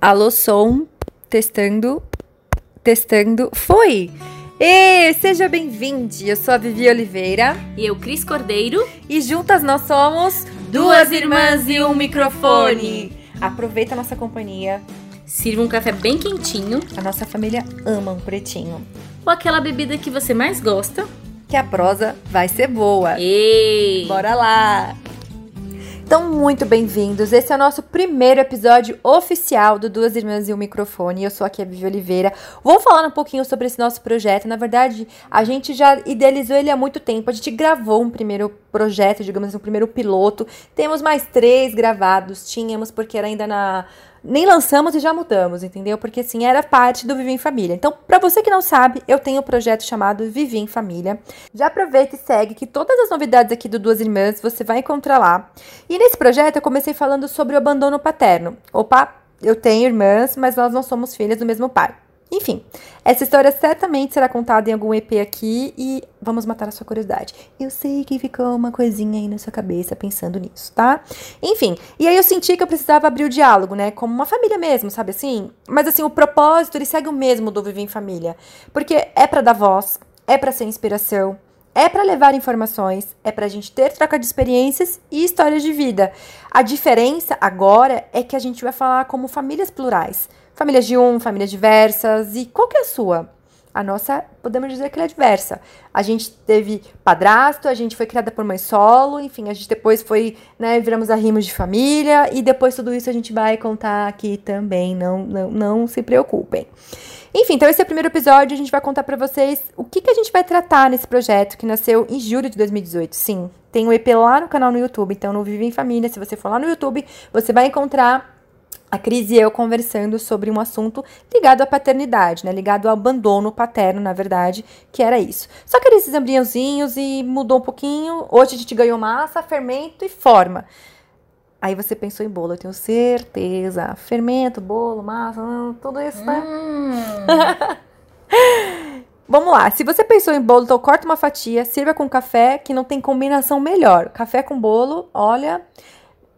Alô, som, testando, testando, foi! E seja bem-vindo! Eu sou a Vivi Oliveira. E eu, Cris Cordeiro. E juntas nós somos duas irmãs e um microfone. Aproveita a nossa companhia. Sirva um café bem quentinho. A nossa família ama um pretinho. Ou aquela bebida que você mais gosta. Que a prosa vai ser boa. Ei! Bora lá! Então, muito bem-vindos. Esse é o nosso primeiro episódio oficial do Duas Irmãs e um Microfone. Eu sou aqui a Vivi Oliveira. Vou falar um pouquinho sobre esse nosso projeto. Na verdade, a gente já idealizou ele há muito tempo. A gente gravou um primeiro projeto, digamos assim, um primeiro piloto. Temos mais três gravados. Tínhamos, porque era ainda na nem lançamos e já mudamos, entendeu? Porque assim, era parte do Vivi em Família. Então, para você que não sabe, eu tenho um projeto chamado Vivi em Família. Já aproveita e segue que todas as novidades aqui do Duas Irmãs você vai encontrar lá. E nesse projeto eu comecei falando sobre o abandono paterno. Opa, eu tenho irmãs, mas nós não somos filhas do mesmo pai. Enfim, essa história certamente será contada em algum EP aqui e vamos matar a sua curiosidade. Eu sei que ficou uma coisinha aí na sua cabeça pensando nisso, tá? Enfim, e aí eu senti que eu precisava abrir o diálogo, né? Como uma família mesmo, sabe assim? Mas assim, o propósito, ele segue o mesmo do Viver em Família. Porque é para dar voz, é para ser inspiração, é para levar informações, é para a gente ter troca de experiências e histórias de vida. A diferença agora é que a gente vai falar como famílias plurais. Famílias de um, famílias diversas. E qual que é a sua? A nossa, podemos dizer que ela é diversa. A gente teve padrasto, a gente foi criada por mãe solo, enfim, a gente depois foi, né, viramos arrimos de família e depois tudo isso a gente vai contar aqui também, não, não, não se preocupem. Enfim, então esse é o primeiro episódio, a gente vai contar para vocês o que, que a gente vai tratar nesse projeto que nasceu em julho de 2018. Sim, tem o um EP lá no canal no YouTube, então no Vive em Família, se você for lá no YouTube, você vai encontrar a Cris e eu conversando sobre um assunto ligado à paternidade, né? Ligado ao abandono paterno, na verdade, que era isso. Só que esses embriãozinhos e mudou um pouquinho. Hoje a gente ganhou massa, fermento e forma. Aí você pensou em bolo, eu tenho certeza. Fermento, bolo, massa, tudo isso, né? Hum. Vamos lá, se você pensou em bolo, então corta uma fatia, sirva com café, que não tem combinação melhor. Café com bolo, olha,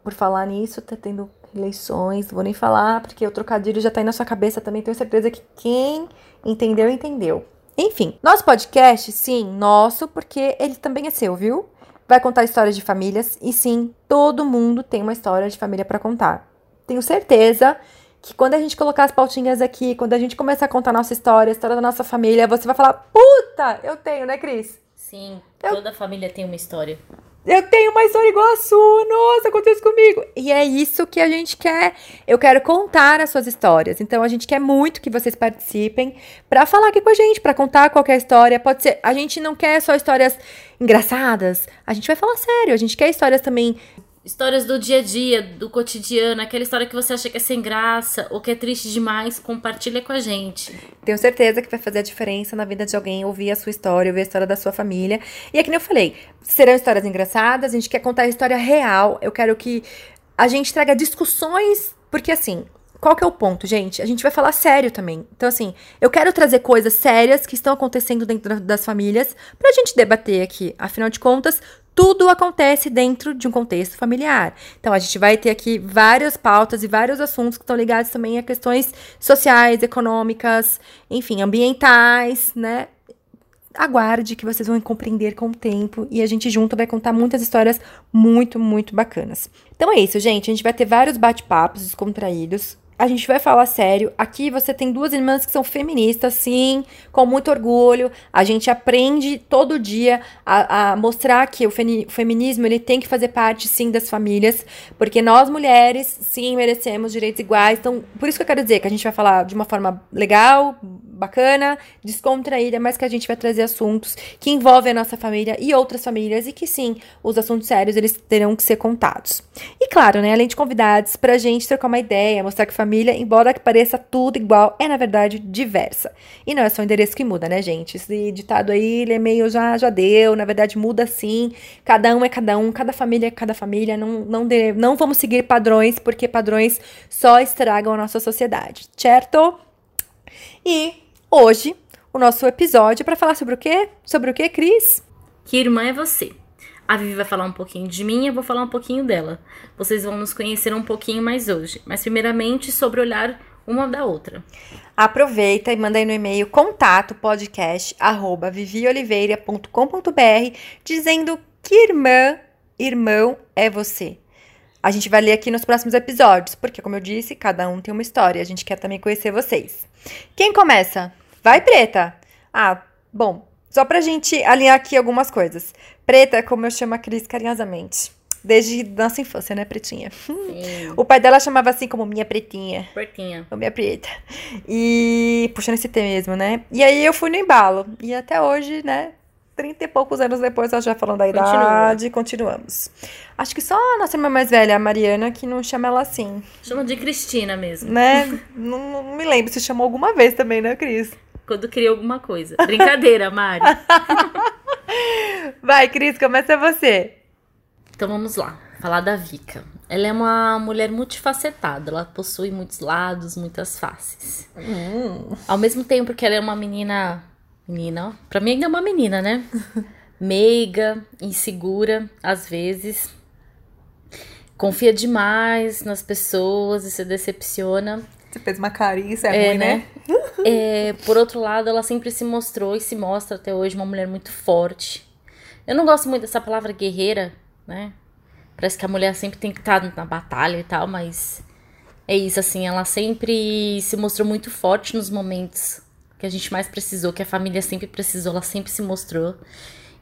por falar nisso, tá tendo eleições, não vou nem falar, porque o trocadilho já tá aí na sua cabeça também, tenho certeza que quem entendeu, entendeu. Enfim, nosso podcast, sim, nosso, porque ele também é seu, viu? Vai contar histórias de famílias e sim, todo mundo tem uma história de família para contar. Tenho certeza que quando a gente colocar as pautinhas aqui, quando a gente começar a contar a nossa história, a história da nossa família, você vai falar: "Puta, eu tenho, né, Cris?" Sim, eu... toda família tem uma história. Eu tenho uma história igual a sua, nossa, aconteceu comigo. E é isso que a gente quer. Eu quero contar as suas histórias. Então a gente quer muito que vocês participem para falar aqui com a gente, para contar qualquer história. Pode ser, a gente não quer só histórias engraçadas. A gente vai falar sério. A gente quer histórias também Histórias do dia a dia, do cotidiano, aquela história que você acha que é sem graça ou que é triste demais, compartilha com a gente. Tenho certeza que vai fazer a diferença na vida de alguém ouvir a sua história, ouvir a história da sua família. E é que nem eu falei, serão histórias engraçadas, a gente quer contar a história real. Eu quero que a gente traga discussões, porque assim, qual que é o ponto, gente? A gente vai falar sério também. Então, assim, eu quero trazer coisas sérias que estão acontecendo dentro das famílias pra gente debater aqui. Afinal de contas, tudo acontece dentro de um contexto familiar. Então, a gente vai ter aqui várias pautas e vários assuntos que estão ligados também a questões sociais, econômicas, enfim, ambientais, né? Aguarde que vocês vão compreender com o tempo e a gente junto vai contar muitas histórias muito, muito bacanas. Então é isso, gente. A gente vai ter vários bate-papos descontraídos a gente vai falar sério. Aqui você tem duas irmãs que são feministas, sim, com muito orgulho. A gente aprende todo dia a, a mostrar que o feminismo ele tem que fazer parte, sim, das famílias, porque nós mulheres, sim, merecemos direitos iguais. Então, por isso que eu quero dizer que a gente vai falar de uma forma legal, bacana, descontraída, mas que a gente vai trazer assuntos que envolvem a nossa família e outras famílias e que sim, os assuntos sérios eles terão que ser contados. E claro, né, além de convidados pra gente trocar uma ideia, mostrar que família, embora que pareça tudo igual, é na verdade diversa. E não é só o endereço que muda, né, gente? Esse ditado aí, ele é meio já já deu, na verdade muda sim. Cada um é cada um, cada família é cada família, não não de, não vamos seguir padrões porque padrões só estragam a nossa sociedade, certo? E hoje o nosso episódio para falar sobre o quê? Sobre o quê, Cris? Que irmã é você? A Vivi vai falar um pouquinho de mim, eu vou falar um pouquinho dela. Vocês vão nos conhecer um pouquinho mais hoje. Mas primeiramente sobre olhar uma da outra. Aproveita e manda aí no e-mail contato podcast arroba vivioliveira.com.br dizendo que irmã, irmão é você. A gente vai ler aqui nos próximos episódios, porque como eu disse, cada um tem uma história. A gente quer também conhecer vocês. Quem começa? Vai, Preta! Ah, bom, só pra gente alinhar aqui algumas coisas. Preta é como eu chamo a Cris carinhosamente. Desde nossa infância, né, Pretinha? Sim. O pai dela chamava assim como minha Pretinha. Portinha. Ou minha Preta. E puxando esse T mesmo, né? E aí eu fui no embalo. E até hoje, né? 30 e poucos anos depois, nós já falando da Continua. idade, continuamos. Acho que só a nossa irmã mais velha, a Mariana, que não chama ela assim, Chama de Cristina mesmo. né? não, não me lembro se chamou alguma vez também, né, Cris? Quando cria alguma coisa. Brincadeira, Mari. Vai, Cris, começa você. Então vamos lá, falar da Vika. Ela é uma mulher multifacetada, ela possui muitos lados, muitas faces. Ao mesmo tempo que ela é uma menina. Menina, ó, pra mim ainda é uma menina, né? Meiga, insegura, às vezes. Confia demais nas pessoas e se decepciona. Você fez uma carinha, isso É, né? É, por outro lado, ela sempre se mostrou e se mostra até hoje uma mulher muito forte. Eu não gosto muito dessa palavra guerreira, né? Parece que a mulher sempre tem que estar na batalha e tal, mas é isso, assim, ela sempre se mostrou muito forte nos momentos que a gente mais precisou, que a família sempre precisou, ela sempre se mostrou.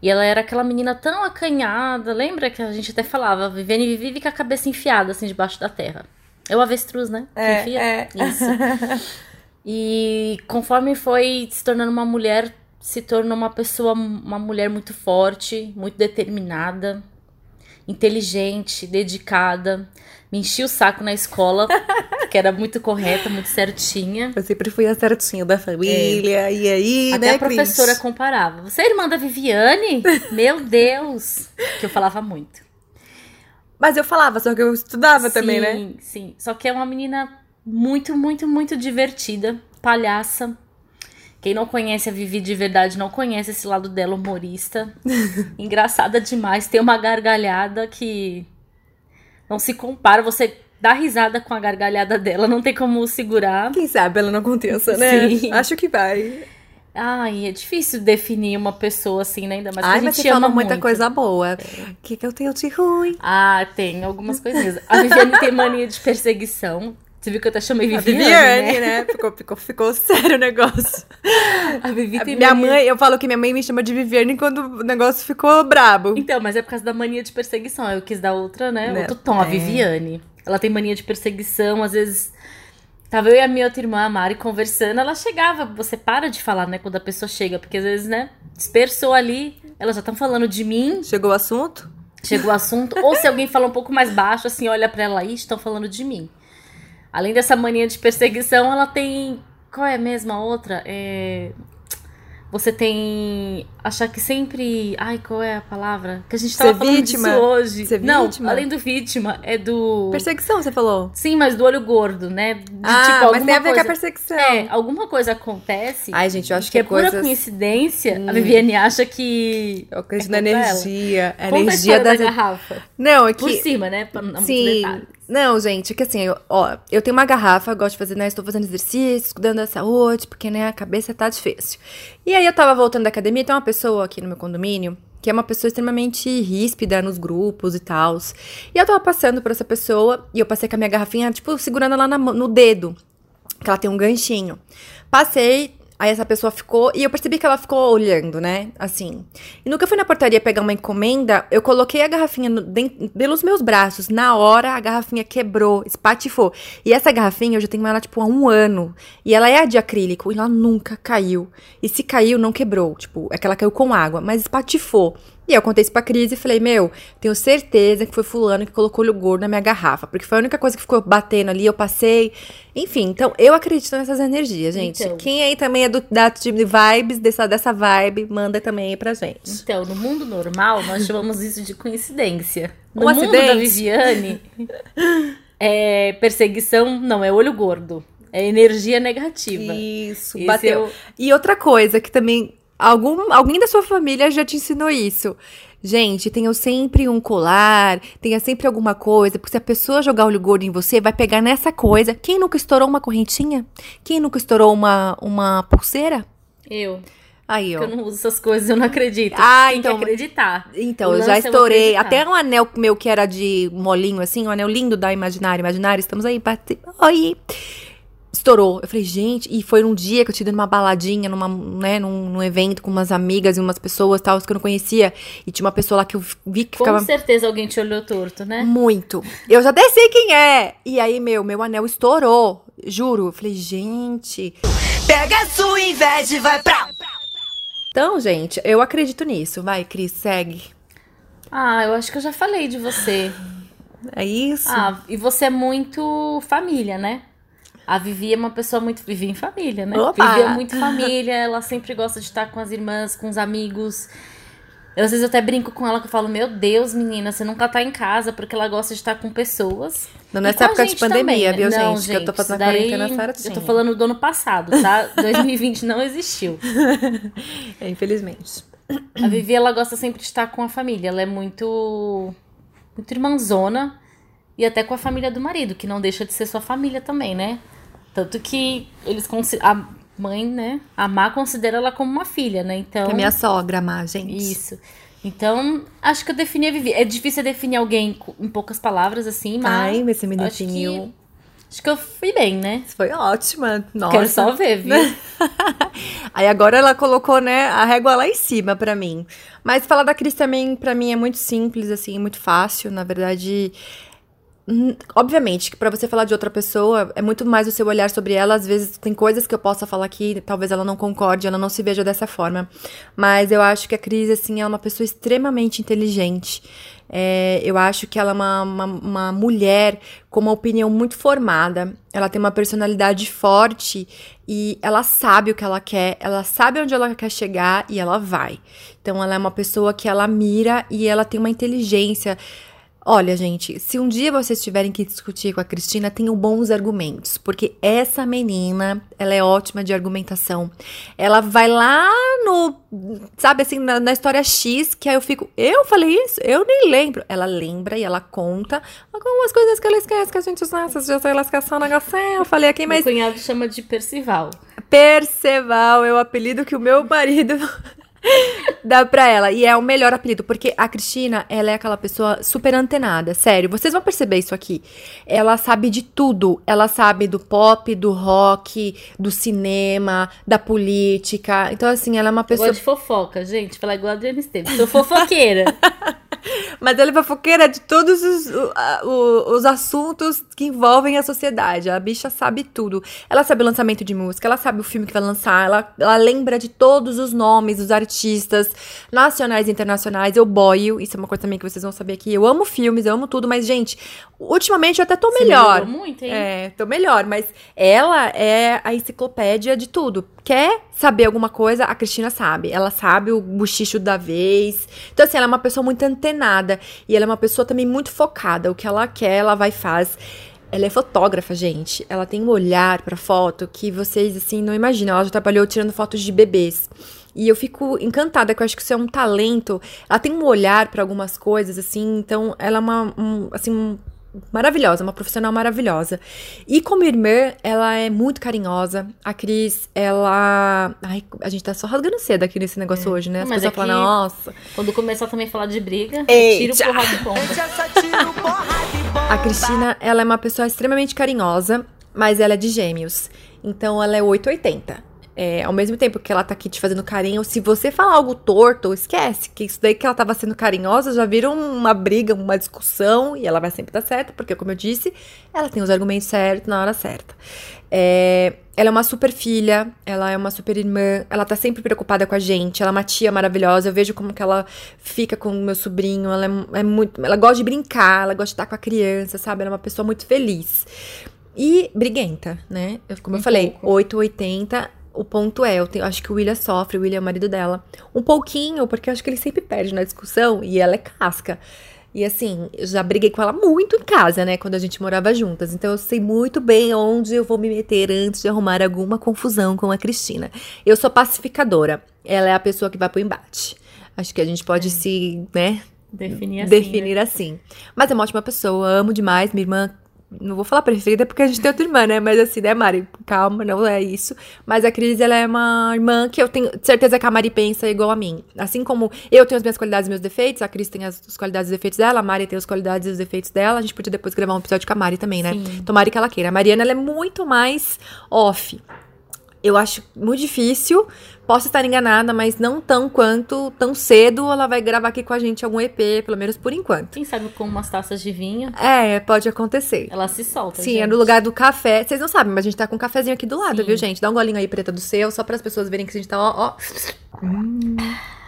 E ela era aquela menina tão acanhada, lembra que a gente até falava, Viviane vive com a cabeça enfiada, assim, debaixo da terra. É o avestruz, né? É, enfia? é. Isso. E conforme foi se tornando uma mulher, se tornou uma pessoa, uma mulher muito forte, muito determinada, inteligente, dedicada. Me enchia o saco na escola, que era muito correta, muito certinha. Eu sempre fui a certinha da família, e aí, Até né, a professora Cris? comparava. Você é irmã da Viviane? Meu Deus! Que eu falava muito. Mas eu falava, só que eu estudava também, né? Sim, sim. Só que é uma menina muito, muito, muito divertida, palhaça. Quem não conhece a Vivi de verdade não conhece esse lado dela humorista. Engraçada demais, tem uma gargalhada que não se compara. Você dá risada com a gargalhada dela, não tem como segurar. Quem sabe ela não aconteça, né? Sim. Acho que vai. Ai, é difícil definir uma pessoa assim, né? Ainda mais que Ai, a mas gente fala ama muita muito. coisa boa. O que, que eu tenho de ruim? Ah, tem algumas coisinhas. A Viviane tem mania de perseguição. Você viu que eu até chamei A Viviane, Viviane, né? né? Ficou, ficou, ficou sério o negócio. A Vivi tem Minha mania- mãe, eu falo que minha mãe me chama de Viviane quando o negócio ficou brabo. Então, mas é por causa da mania de perseguição. Eu quis dar outra, né? Né? Outro tom, a É. Viviane. Ela tem mania de perseguição, às vezes. Tava eu e a minha outra irmã, a Mari, conversando, ela chegava. Você para de falar, né? Quando a pessoa chega, porque às vezes, né? Dispersou ali, elas já estão falando de mim, Chegou o assunto? chegou o assunto. ou se alguém fala um pouco mais baixo, assim, olha pra ela aí, estão falando de mim. Além dessa mania de perseguição, ela tem. Qual é mesmo a outra? É. Você tem. Achar que sempre. Ai, qual é a palavra? Que a gente tava Ser falando vítima? disso hoje. Ser Não, vítima? além do vítima, é do. Perseguição, você falou? Sim, mas do olho gordo, né? De, ah, tipo, mas alguma tem a ver com a perseguição. É, alguma coisa acontece. Ai, gente, eu acho que, que, é pura coisas... coincidência. Hum. A Viviane acha que. Eu acredito É na contra ela. energia. A energia da das... garrafa. Não, é Por que... cima, né? Pra não Sim. detalhes. Não, gente, é que assim, eu- ó, eu tenho uma garrafa, gosto de fazer, né? Estou fazendo exercício, cuidando da saúde, porque, né, a cabeça tá difícil. E aí eu tava voltando da academia, tem uma pessoa aqui no meu condomínio que é uma pessoa extremamente ríspida nos grupos e tal. E eu tava passando por essa pessoa e eu passei com a minha garrafinha, tipo, segurando ela na no dedo, que ela tem um ganchinho. Passei, aí essa pessoa ficou, e eu percebi que ela ficou olhando, né? Assim. E eu fui na portaria pegar uma encomenda, eu coloquei a garrafinha no- den- pelos meus braços. Na hora, a garrafinha quebrou, espatifou. E essa garrafinha, eu já tenho ela, tipo, há um ano. E ela é de acrílico, e ela nunca caiu. E se caiu, não quebrou. Tipo, é que ela caiu com água, mas espatifou. E eu contei isso pra Cris e falei, meu, tenho certeza que foi fulano que colocou olho gordo na minha garrafa. Porque foi a única coisa que ficou batendo ali, eu passei. Enfim, então eu acredito nessas energias, gente. Então. Quem aí também é do, da time de vibes, dessa, dessa vibe, manda também aí pra gente. Então, no mundo normal, nós chamamos isso de coincidência. No Um mundo acidente. da Viviane, é perseguição, não, é olho gordo. É energia negativa. Isso, Esse bateu. é o- E outra coisa que também algum, alguém da sua família já te ensinou isso. Gente, tenha sempre um colar, tenha sempre alguma coisa, porque se a pessoa jogar olho gordo em você, vai pegar nessa coisa. Quem nunca estourou uma correntinha? Quem nunca estourou uma, uma pulseira? Eu. Aí, ó. Eu não uso essas coisas, eu não acredito. Ah, Tem então- que acreditar. Então, eu já é eu estourei. Até um anel meu que era de molinho, assim, um anel lindo da Imaginário. Imaginário, estamos aí. Oi! Estourou. Eu falei, gente, e foi num dia que eu tinha ido numa baladinha, numa, né, num, num evento com umas amigas e umas pessoas tal, que eu não conhecia. E tinha uma pessoa lá que eu vi que Com ficava certeza alguém te olhou torto, né? muito. Eu já até sei quem é. E aí, meu, meu anel estourou. Juro. Eu falei, gente. Pega a sua inveja e vai pra. Então, gente, eu acredito nisso. Vai, Cris, segue. Ah, eu acho que eu já falei de você. É isso. Ah, e você é muito família, né? A Vivi é uma pessoa muito. Vivi em família, né? Opa! Vivi é muito família, ela sempre gosta de estar com as irmãs, com os amigos. Eu, às vezes eu até brinco com ela que eu falo, meu Deus, menina, você nunca tá em casa, porque ela gosta de estar com pessoas. Não nessa a época de pandemia, também, viu, né? Não, gente? Que eu tô isso a quarentena daí certinho. Eu tô falando do ano passado, tá? 2020 não existiu. É, infelizmente. A Vivi, ela gosta sempre de estar com a família. Ela é muito. muito irmãzona. E até com a família do marido, que não deixa de ser sua família também, né? Tanto que eles A mãe, né? A Má considera ela como uma filha, né? Então. Que é minha sogra, Má, gente. Isso. Então, acho que eu defini a Vivi. É difícil definir alguém em poucas palavras, assim, mas. Ai, mas você me acho que, acho que eu fui bem, né? Foi ótima. Nossa. Quero só ver, viu? Aí agora ela colocou, né, a régua lá em cima pra mim. Mas falar da Cris também, pra mim, é muito simples, assim, muito fácil. Na verdade, obviamente, que pra você falar de outra pessoa, é muito mais o seu olhar sobre ela. Às vezes tem coisas que eu possa falar aqui, talvez ela não concorde, ela não se veja dessa forma. Mas eu acho que a Cris, assim, é uma pessoa extremamente inteligente. É, eu acho que ela é uma, uma, uma mulher com uma opinião muito formada. Ela tem uma personalidade forte e ela sabe o que ela quer, ela sabe onde ela quer chegar e ela vai. Então ela é uma pessoa que ela mira e ela tem uma inteligência. Olha, gente, se um dia vocês tiverem que discutir com a Cristina, tenham bons argumentos, porque essa menina, ela é ótima de argumentação. Ela vai lá no, sabe assim, na, na história X, que aí eu fico, eu falei isso? Eu nem lembro. Ela lembra e ela conta algumas coisas que ela esquece, que a gente, nossa, já sei lascação, negócio, eu falei aqui, Meu mas cunhado chama de Percival. Perceval é o apelido que o meu marido dá pra ela. E é o melhor apelido, porque a Cristina, ela é aquela pessoa super antenada. Sério, vocês vão perceber isso aqui. Ela sabe de tudo. Ela sabe do pop, do rock, do cinema, da política. Então, assim, ela é uma Eu pessoa. gosto de fofoca, gente. Falar igual a Esteves. Sou fofoqueira. Mas ela é fofoqueira de todos os, o- a- o- os assuntos que envolvem a sociedade. A bicha sabe tudo. Ela sabe o lançamento de música, ela sabe o filme que vai lançar, ela, ela lembra de todos os nomes dos artistas nacionais e internacionais. Eu boio, isso é uma coisa também que vocês vão saber aqui. Eu amo filmes, eu amo tudo, mas, gente, ultimamente eu até tô Você melhor. muito, hein? É, tô melhor, mas ela é a enciclopédia de tudo. Quer saber alguma coisa, a Cristina sabe. Ela sabe o bochicho da vez. Então, assim, ela é uma pessoa muito antenada. E ela é uma pessoa também muito focada. O que ela quer, ela vai faz. Ela é fotógrafa, gente. Ela tem um olhar pra foto que vocês, assim, não imaginam. Ela já trabalhou tirando fotos de bebês. E eu fico encantada, que eu acho que isso é um talento. Ela tem um olhar pra algumas coisas, assim. Então, ela é uma, um, assim, maravilhosa, uma profissional maravilhosa. E como irmã, ela é muito carinhosa. A Cris, ela. Ai, a gente tá só rasgando cedo aqui nesse negócio hoje, né? As mas pessoas aqui- falam, nossa. Quando começar também a falar de briga, Eita. tiro bomba. Tiro porrada e bomba. A Cristina, ela é uma pessoa extremamente carinhosa, mas ela é de gêmeos. Então ela é 880. É, ao mesmo tempo que ela tá aqui te fazendo carinho, se você falar algo torto, esquece. Que isso daí que ela tava sendo carinhosa já vira uma briga, uma discussão, e ela vai sempre estar certa, porque, como eu disse, ela tem os argumentos certos na hora certa. É, ela é uma super filha, ela é uma super irmã, ela tá sempre preocupada com a gente, ela é uma tia maravilhosa, eu vejo como que ela fica com o meu sobrinho, ela é, é muito. Ela gosta de brincar, ela gosta de estar com a criança, sabe? Ela é uma pessoa muito feliz. E briguenta, né? Como eu Um falei, pouco. 880. O ponto é, eu tenho- acho que o William sofre, o William é o marido dela. Um pouquinho, porque eu acho que ele sempre perde na discussão e ela é casca. E assim, eu já briguei com ela muito em casa, né? Quando a gente morava juntas. Então eu sei muito bem onde eu vou me meter antes de arrumar alguma confusão com a Cristina. Eu sou pacificadora. Ela é a pessoa que vai pro embate. Acho que a gente pode se, né, Definir assim. definir né? assim. Mas é uma ótima pessoa, amo demais. Minha irmã, não vou falar preferida porque a gente tem outra irmã, né? Mas assim, né, Mari? Calma, não é isso. Mas a Cris, ela é uma irmã que eu tenho certeza que a Mari pensa igual a mim. Assim como eu tenho as minhas qualidades e meus defeitos, a Cris tem as, as qualidades e defeitos dela, a Mari tem as qualidades e os defeitos dela. A gente podia depois gravar um episódio com a Mari também, né? Sim. Tomara que ela queira. A Mariana, ela é muito mais off. Eu acho muito difícil. Posso estar enganada, mas não tão quanto tão cedo ela vai gravar aqui com a gente algum EP, pelo menos por enquanto. Quem sabe com umas taças de vinho, É, pode acontecer. ela se solta. Sim, gente. é no lugar do café. Vocês não sabem, mas a gente tá com um cafezinho aqui do lado, Sim. viu, gente? Dá um golinho aí, preta do seu, só para as pessoas verem que a gente tá, ó, ó. Hum.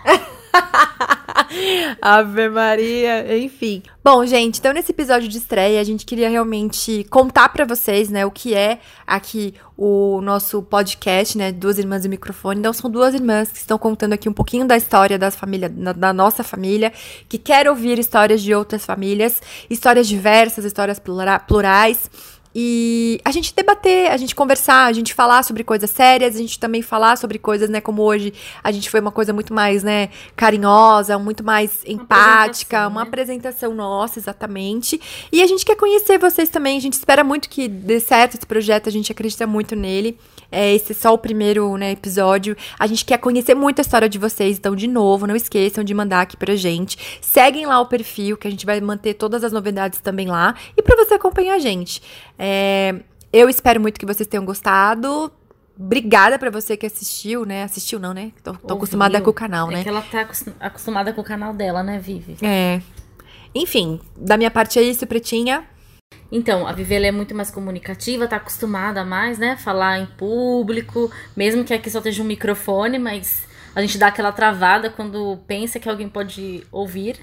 Ave Maria, enfim. Bom, gente, então nesse episódio de estreia, a gente queria realmente contar pra vocês, né, o que é aqui o nosso podcast, né, Duas Irmãs e Microfone. Então, são duas irmãs que estão contando aqui um pouquinho da história das famílias, da, da nossa família, que quer ouvir histórias de outras famílias, histórias diversas, histórias plura- plurais. E a gente debater, a gente conversar, a gente falar sobre coisas sérias, a gente também falar sobre coisas, né, como hoje a gente foi uma coisa muito mais, né, carinhosa, muito mais empática, apresentação, uma né? apresentação nossa, exatamente. E a gente quer conhecer vocês também, a gente espera muito que dê certo esse projeto, a gente acredita muito nele. É, esse é só o primeiro, né, episódio. A gente quer conhecer muito a história de vocês, então, de novo, não esqueçam de mandar aqui pra gente. Seguem lá o perfil, que a gente vai manter todas as novidades também lá. E pra você acompanhar a gente. É, eu espero muito que vocês tenham gostado. Obrigada pra você que assistiu, né? Assistiu não, né? Tô, tô acostumada com o canal, É né? que ela tá acos- acostumada com o canal dela, né, Vivi? É. Enfim, da minha parte é isso, Pretinha. Então, a Vivi ela é muito mais comunicativa, tá acostumada a mais, né? Falar em público, mesmo que aqui só esteja um microfone, mas a gente dá aquela travada quando pensa que alguém pode ouvir.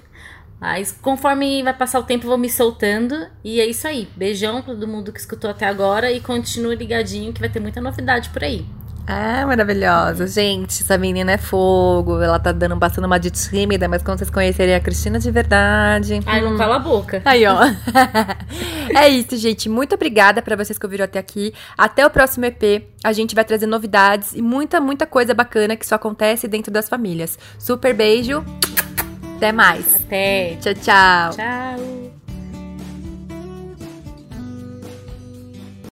Mas conforme vai passar o tempo, eu vou me soltando. E é isso aí. Beijão pra todo mundo que escutou até agora e continue ligadinho que vai ter muita novidade por aí. Ah, maravilhosa. Gente, essa menina é fogo. Ela tá dando, passando uma de tímida, mas quando vocês conhecerem a Cristina de verdade. Ai, hum. não cala a boca. Aí, ó. é isso, gente. Muito obrigada pra vocês que ouviram até aqui. Até o próximo EP. A gente vai trazer novidades e muita, muita coisa bacana que só acontece dentro das famílias. Super beijo. Até mais. Até. Tchau, tchau. Tchau.